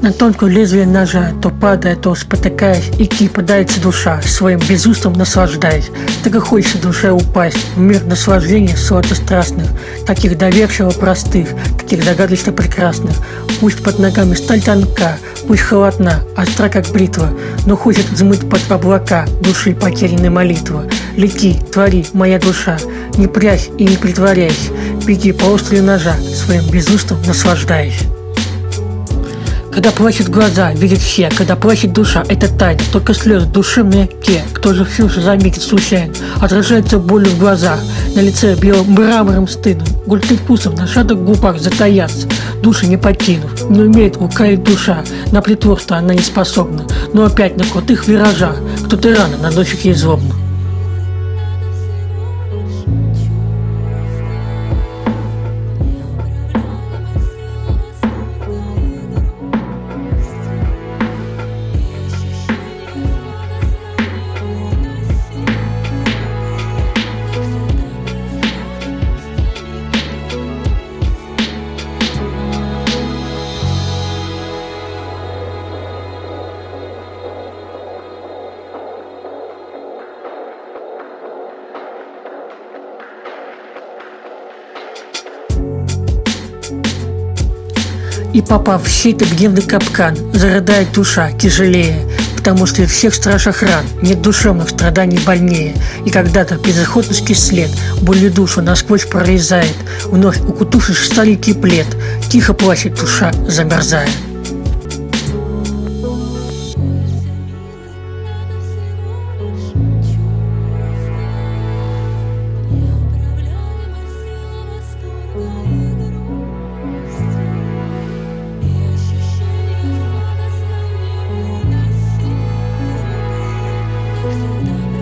На тонкое лезвие ножа, то падая, то спотыкаясь, и кипадается душа, своим безумством наслаждаясь. Так и хочется душе упасть в мир наслаждений сладострастных, таких доверчиво простых, таких загадочно прекрасных. Пусть под ногами сталь тонка, пусть холодна, остра как бритва, но хочет взмыть под облака души потерянной молитвы. Лети, твори, моя душа, не прячь и не притворяйся, беги по острию ножа, своим безумством наслаждаясь. Когда плачут глаза, видят все, когда плачет душа, это тайна, только слезы души мне те, кто же все же заметит случайно, отражается болью в глазах, на лице белым мрамором стыдом, гулькает вкусом на шатых губах затаяться, души не покинув, не умеет лукавить душа, на притворство она не способна, но опять на крутых виражах кто-то рано наносит ей злобно. И попав в сей гневный капкан, зарыдает душа тяжелее, потому что всех страшных ран нет душевных страданий больнее, и когда-то безысходности след болью душу насквозь прорезает, вновь укутавшись в старенький плед, тихо плачет душа, замерзая. 的。